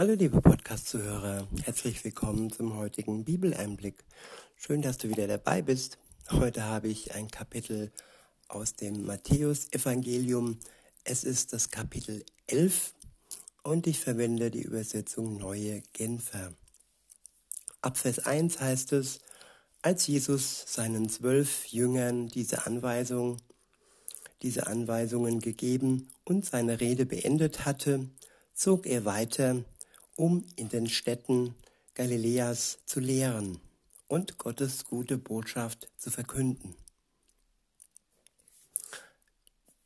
Hallo liebe Podcast-Zuhörer, herzlich willkommen zum heutigen Bibeleinblick. Schön, dass du wieder dabei bist. Heute habe ich ein Kapitel aus dem Matthäus-Evangelium. Es ist das Kapitel 11 und ich verwende die Übersetzung Neue Genfer. Ab Vers 1 heißt es, als Jesus seinen zwölf Jüngern diese Anweisung, diese Anweisungen gegeben und seine Rede beendet hatte, zog er weiter um in den Städten Galiläas zu lehren und Gottes gute Botschaft zu verkünden.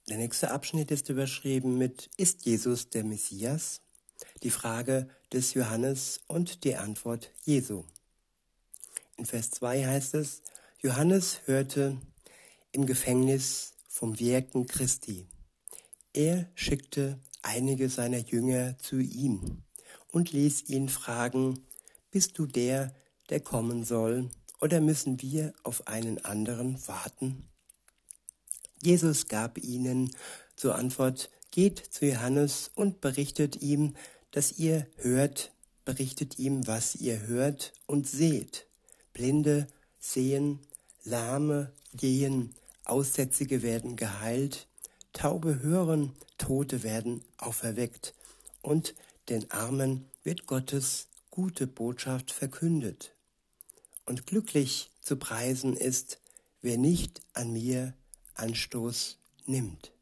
Der nächste Abschnitt ist überschrieben mit Ist Jesus der Messias? Die Frage des Johannes und die Antwort Jesu. In Vers 2 heißt es, Johannes hörte im Gefängnis vom Wirken Christi. Er schickte einige seiner Jünger zu ihm und ließ ihn fragen, bist du der, der kommen soll, oder müssen wir auf einen anderen warten? Jesus gab ihnen zur Antwort, geht zu Johannes und berichtet ihm, dass ihr hört, berichtet ihm, was ihr hört und seht. Blinde sehen, Lahme gehen, Aussätzige werden geheilt, Taube hören, Tote werden auferweckt und den Armen wird Gottes gute Botschaft verkündet. Und glücklich zu preisen ist, wer nicht an mir Anstoß nimmt.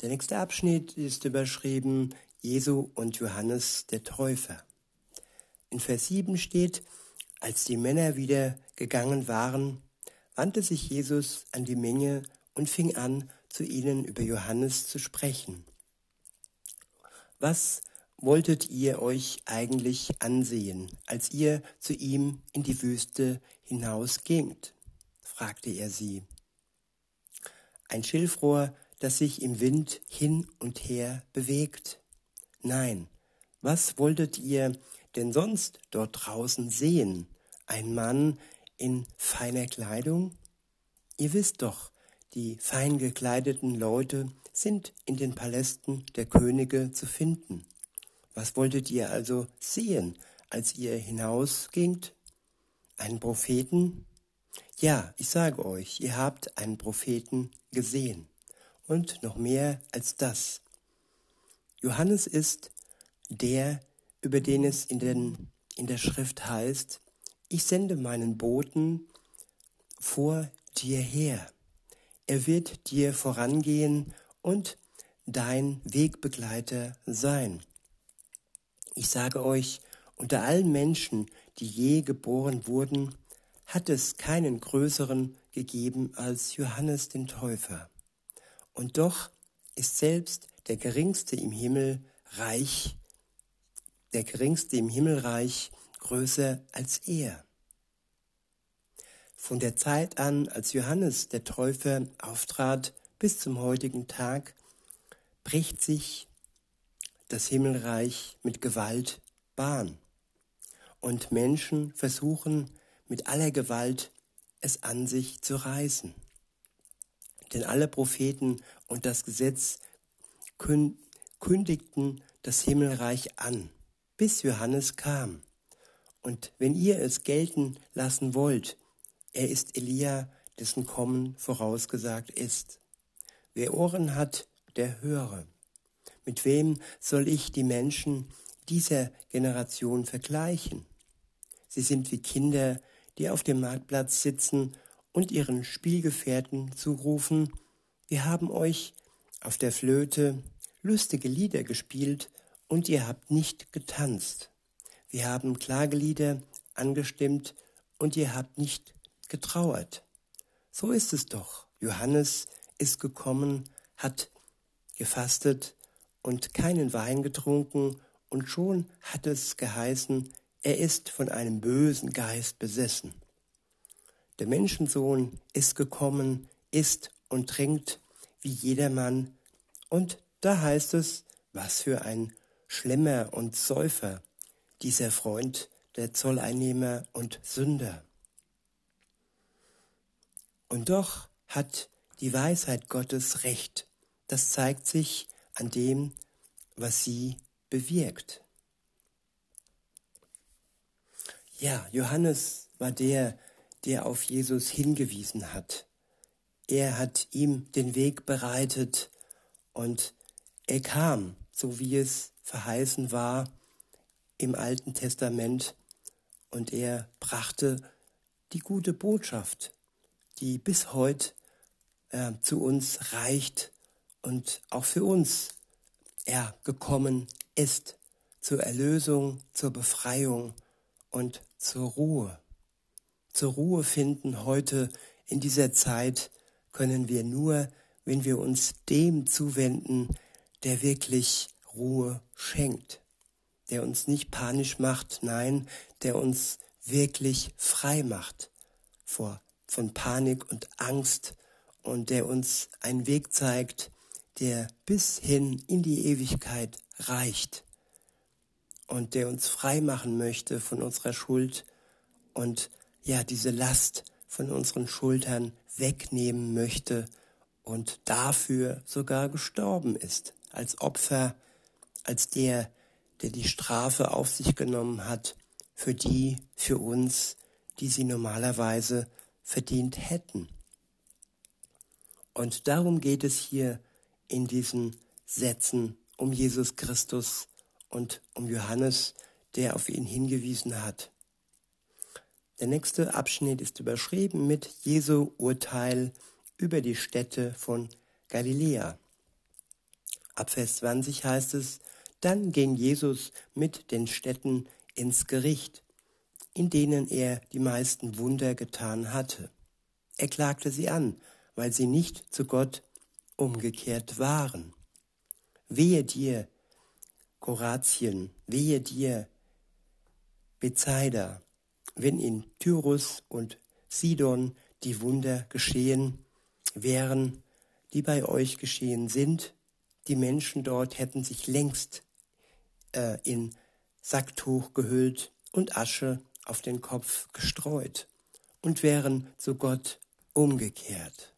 Der nächste Abschnitt ist überschrieben Jesu und Johannes der Täufer. In Vers 7 steht, als die Männer wieder gegangen waren, wandte sich Jesus an die Menge und fing an, zu ihnen über Johannes zu sprechen. Was wolltet ihr euch eigentlich ansehen, als ihr zu ihm in die Wüste hinausgingt? fragte er sie. Ein Schilfrohr, das sich im Wind hin und her bewegt? Nein, was wolltet ihr denn sonst dort draußen sehen? Ein Mann in feiner Kleidung? Ihr wisst doch, die fein gekleideten Leute sind in den Palästen der Könige zu finden. Was wolltet ihr also sehen, als ihr hinausgingt? Einen Propheten? Ja, ich sage euch, ihr habt einen Propheten gesehen. Und noch mehr als das. Johannes ist der, über den es in, den, in der Schrift heißt, ich sende meinen Boten vor dir her. Er wird dir vorangehen und dein Wegbegleiter sein. Ich sage euch, unter allen Menschen, die je geboren wurden, hat es keinen größeren gegeben als Johannes den Täufer. Und doch ist selbst der geringste im Himmel reich, der geringste im Himmelreich größer als er. Von der Zeit an, als Johannes der Täufer auftrat, bis zum heutigen Tag bricht sich das Himmelreich mit Gewalt Bahn. Und Menschen versuchen mit aller Gewalt es an sich zu reißen. Denn alle Propheten und das Gesetz kündigten das Himmelreich an, bis Johannes kam. Und wenn ihr es gelten lassen wollt, er ist Elia, dessen Kommen vorausgesagt ist. Wer Ohren hat, der höre. Mit wem soll ich die Menschen dieser Generation vergleichen? Sie sind wie Kinder, die auf dem Marktplatz sitzen und ihren Spielgefährten zurufen, wir haben euch auf der Flöte lustige Lieder gespielt und ihr habt nicht getanzt. Wir haben Klagelieder angestimmt und ihr habt nicht getrauert. So ist es doch. Johannes ist gekommen, hat gefastet und keinen Wein getrunken, und schon hat es geheißen, er ist von einem bösen Geist besessen. Der Menschensohn ist gekommen, isst und trinkt wie jedermann, und da heißt es, was für ein Schlemmer und Säufer, dieser Freund der Zolleinnehmer und Sünder. Und doch hat die Weisheit Gottes recht. Das zeigt sich an dem, was sie bewirkt. Ja, Johannes war der, der auf Jesus hingewiesen hat. Er hat ihm den Weg bereitet und er kam, so wie es verheißen war im Alten Testament, und er brachte die gute Botschaft, die bis heute äh, zu uns reicht und auch für uns er gekommen ist, zur Erlösung, zur Befreiung und zur Ruhe. Zur Ruhe finden heute in dieser Zeit können wir nur, wenn wir uns dem zuwenden, der wirklich Ruhe schenkt, der uns nicht panisch macht, nein, der uns wirklich frei macht vor, von Panik und Angst und der uns einen Weg zeigt, der bis hin in die Ewigkeit reicht und der uns frei machen möchte von unserer Schuld und ja, diese Last von unseren Schultern wegnehmen möchte und dafür sogar gestorben ist, als Opfer, als der, der die Strafe auf sich genommen hat, für die, für uns, die sie normalerweise verdient hätten. Und darum geht es hier in diesen Sätzen um Jesus Christus und um Johannes, der auf ihn hingewiesen hat. Der nächste Abschnitt ist überschrieben mit Jesu Urteil über die Städte von Galiläa. Ab Vers 20 heißt es, dann ging Jesus mit den Städten ins Gericht, in denen er die meisten Wunder getan hatte. Er klagte sie an, weil sie nicht zu Gott umgekehrt waren. Wehe dir, Koratien, wehe dir, Bethsaida, wenn in Tyrus und Sidon die Wunder geschehen wären, die bei euch geschehen sind, die Menschen dort hätten sich längst äh, in Sacktuch gehüllt und Asche auf den Kopf gestreut und wären zu Gott umgekehrt.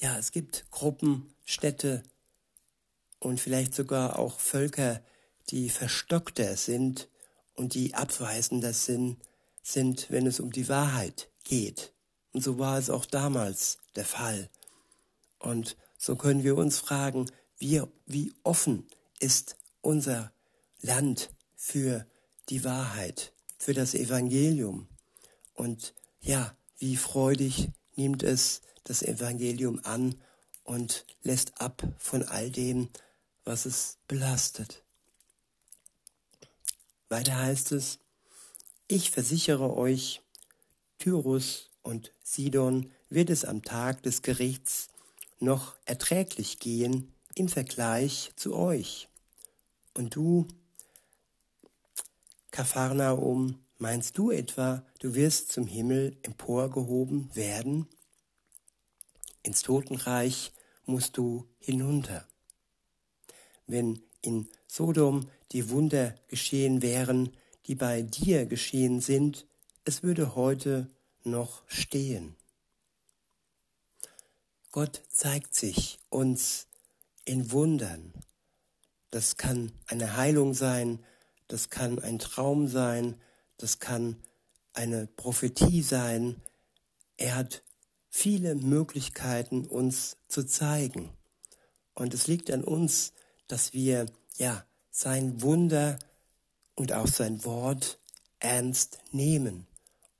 Ja, es gibt Gruppen, Städte und vielleicht sogar auch Völker, die verstockter sind und die abweisender sind sind, wenn es um die Wahrheit geht. Und so war es auch damals der Fall. Und so können wir uns fragen, wie, wie offen ist unser Land für die Wahrheit, für das Evangelium. Und ja, wie freudig nimmt es das Evangelium an und lässt ab von all dem, was es belastet. Weiter heißt es, ich versichere euch, Tyrus und Sidon wird es am Tag des Gerichts noch erträglich gehen im Vergleich zu euch. Und du, Kapharnaum, meinst du etwa, du wirst zum Himmel emporgehoben werden? Ins Totenreich musst du hinunter. Wenn in Sodom die Wunder geschehen wären, die bei dir geschehen sind, es würde heute noch stehen. Gott zeigt sich uns in Wundern. Das kann eine Heilung sein, das kann ein Traum sein, das kann eine Prophetie sein. Er hat viele Möglichkeiten, uns zu zeigen. Und es liegt an uns, dass wir ja sein Wunder und auch sein Wort ernst nehmen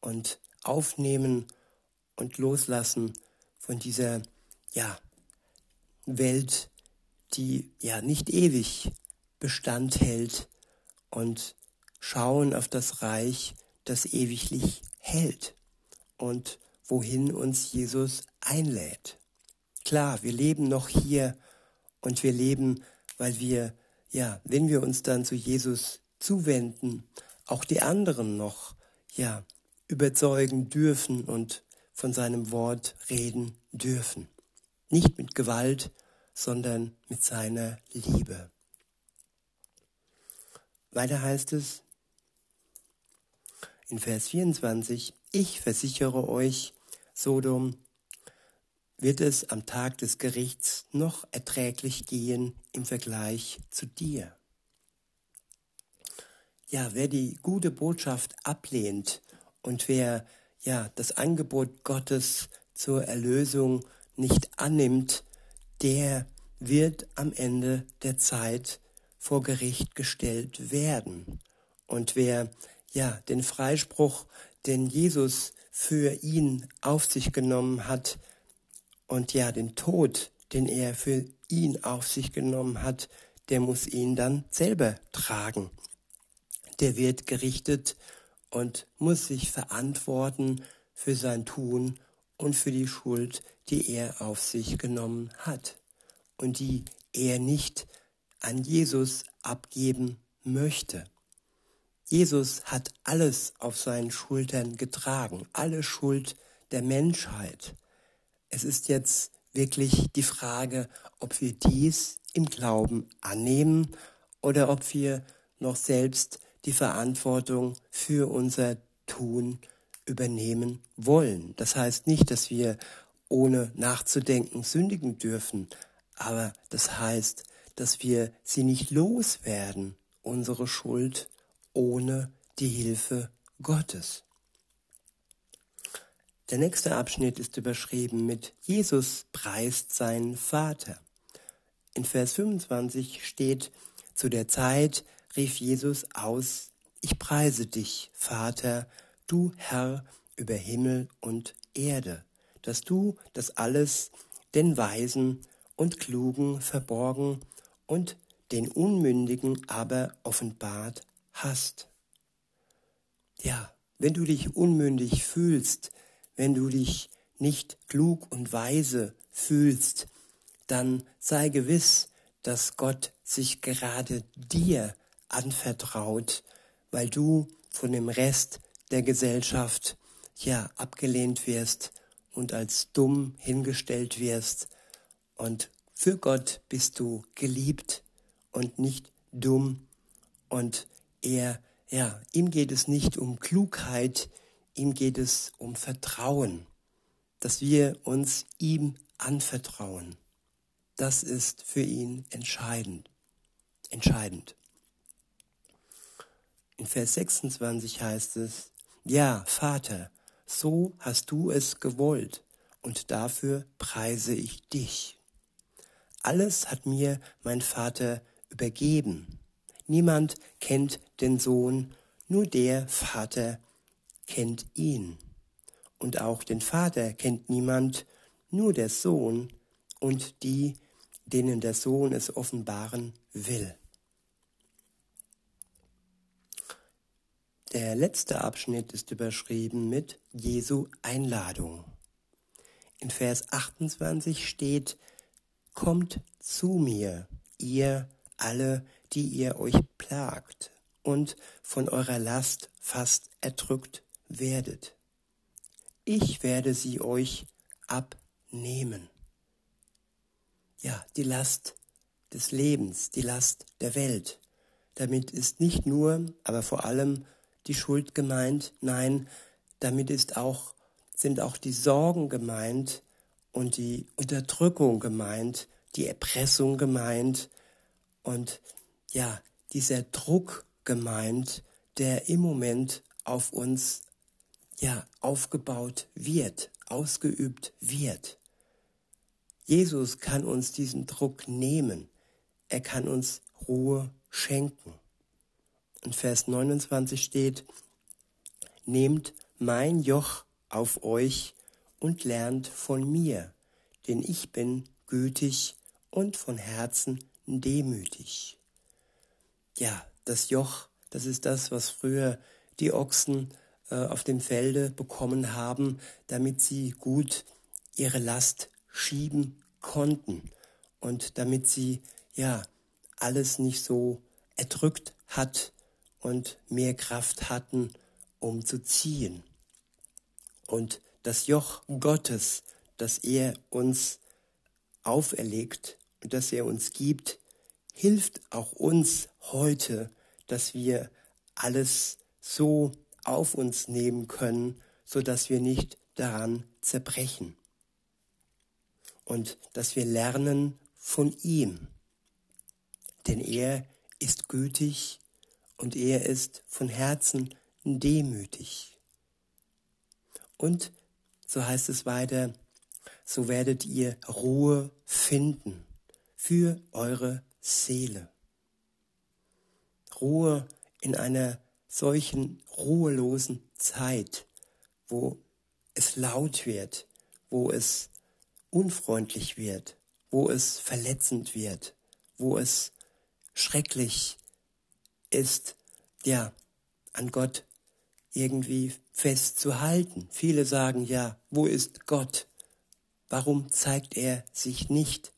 und aufnehmen und loslassen von dieser ja Welt, die ja nicht ewig Bestand hält und schauen auf das Reich, das ewiglich hält und wohin uns Jesus einlädt. Klar, wir leben noch hier und wir leben, weil wir, ja, wenn wir uns dann zu Jesus zuwenden, auch die anderen noch, ja, überzeugen dürfen und von seinem Wort reden dürfen. Nicht mit Gewalt, sondern mit seiner Liebe. Weiter heißt es in Vers 24, ich versichere euch, Sodom wird es am Tag des Gerichts noch erträglich gehen im Vergleich zu dir. Ja, wer die gute Botschaft ablehnt und wer ja das Angebot Gottes zur Erlösung nicht annimmt, der wird am Ende der Zeit vor Gericht gestellt werden. Und wer ja den Freispruch, den Jesus für ihn auf sich genommen hat, und ja den Tod, den er für ihn auf sich genommen hat, der muss ihn dann selber tragen. Der wird gerichtet und muss sich verantworten für sein Tun und für die Schuld, die er auf sich genommen hat und die er nicht an Jesus abgeben möchte. Jesus hat alles auf seinen Schultern getragen, alle Schuld der Menschheit. Es ist jetzt wirklich die Frage, ob wir dies im Glauben annehmen oder ob wir noch selbst die Verantwortung für unser Tun übernehmen wollen. Das heißt nicht, dass wir ohne nachzudenken sündigen dürfen, aber das heißt, dass wir sie nicht loswerden, unsere Schuld, ohne die Hilfe Gottes. Der nächste Abschnitt ist überschrieben mit Jesus preist seinen Vater. In Vers 25 steht, zu der Zeit rief Jesus aus, ich preise dich, Vater, du Herr über Himmel und Erde, dass du das alles den Weisen und Klugen verborgen und den Unmündigen aber offenbart hast. Ja, wenn du dich unmündig fühlst, wenn du dich nicht klug und weise fühlst, dann sei gewiss, dass Gott sich gerade dir anvertraut, weil du von dem Rest der Gesellschaft ja abgelehnt wirst und als dumm hingestellt wirst. Und für Gott bist du geliebt und nicht dumm. Und er, ja, ihm geht es nicht um Klugheit, ihm geht es um Vertrauen, dass wir uns ihm anvertrauen. Das ist für ihn entscheidend. Entscheidend. In Vers 26 heißt es, ja, Vater, so hast du es gewollt, und dafür preise ich dich. Alles hat mir mein Vater übergeben. Niemand kennt den Sohn, nur der Vater kennt ihn. Und auch den Vater kennt niemand, nur der Sohn und die, denen der Sohn es offenbaren will. Der letzte Abschnitt ist überschrieben mit Jesu Einladung. In Vers 28 steht, Kommt zu mir, ihr alle, die ihr euch plagt und von eurer Last fast erdrückt werdet. Ich werde sie euch abnehmen. Ja, die Last des Lebens, die Last der Welt. Damit ist nicht nur, aber vor allem die Schuld gemeint, nein, damit ist auch, sind auch die Sorgen gemeint und die Unterdrückung gemeint, die Erpressung gemeint und ja, dieser Druck gemeint, der im Moment auf uns ja aufgebaut wird, ausgeübt wird. Jesus kann uns diesen Druck nehmen. Er kann uns Ruhe schenken. In Vers 29 steht, Nehmt mein Joch auf euch und lernt von mir, denn ich bin gütig und von Herzen demütig. Ja, das Joch, das ist das, was früher die Ochsen äh, auf dem Felde bekommen haben, damit sie gut ihre Last schieben konnten und damit sie ja alles nicht so erdrückt hat und mehr Kraft hatten, um zu ziehen. Und das Joch Gottes, das er uns auferlegt und das er uns gibt, hilft auch uns heute, dass wir alles so auf uns nehmen können, so dass wir nicht daran zerbrechen. und dass wir lernen von ihm. Denn er ist gütig und er ist von Herzen demütig. Und so heißt es weiter, so werdet ihr Ruhe finden für eure Seele. Ruhe in einer solchen ruhelosen Zeit, wo es laut wird, wo es unfreundlich wird, wo es verletzend wird, wo es schrecklich ist, ja, an Gott irgendwie festzuhalten. Viele sagen ja, wo ist Gott? Warum zeigt er sich nicht?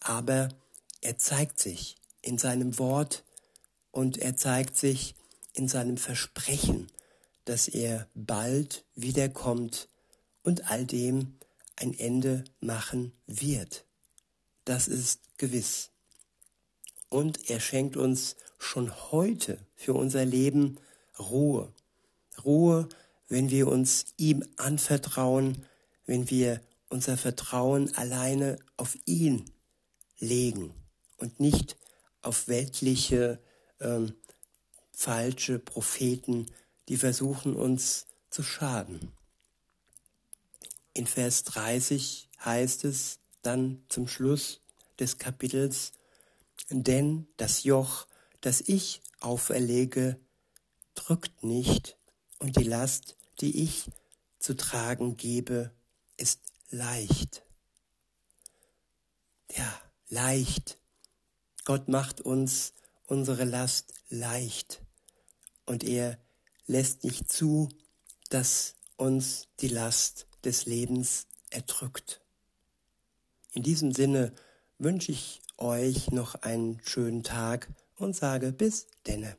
Aber er zeigt sich in seinem Wort und er zeigt sich in seinem Versprechen, dass er bald wiederkommt und all dem ein Ende machen wird. Das ist gewiss. Und er schenkt uns schon heute für unser Leben Ruhe. Ruhe, wenn wir uns ihm anvertrauen, wenn wir unser Vertrauen alleine auf ihn legen und nicht auf weltliche ähm, falsche Propheten, die versuchen uns zu schaden. In Vers 30 heißt es dann zum Schluss des Kapitels, denn das Joch, das ich auferlege, drückt nicht und die Last, die ich zu tragen gebe, ist leicht. Ja, leicht. Gott macht uns unsere Last leicht und er lässt nicht zu, dass uns die Last des Lebens erdrückt. In diesem Sinne wünsche ich euch noch einen schönen Tag und sage bis denne.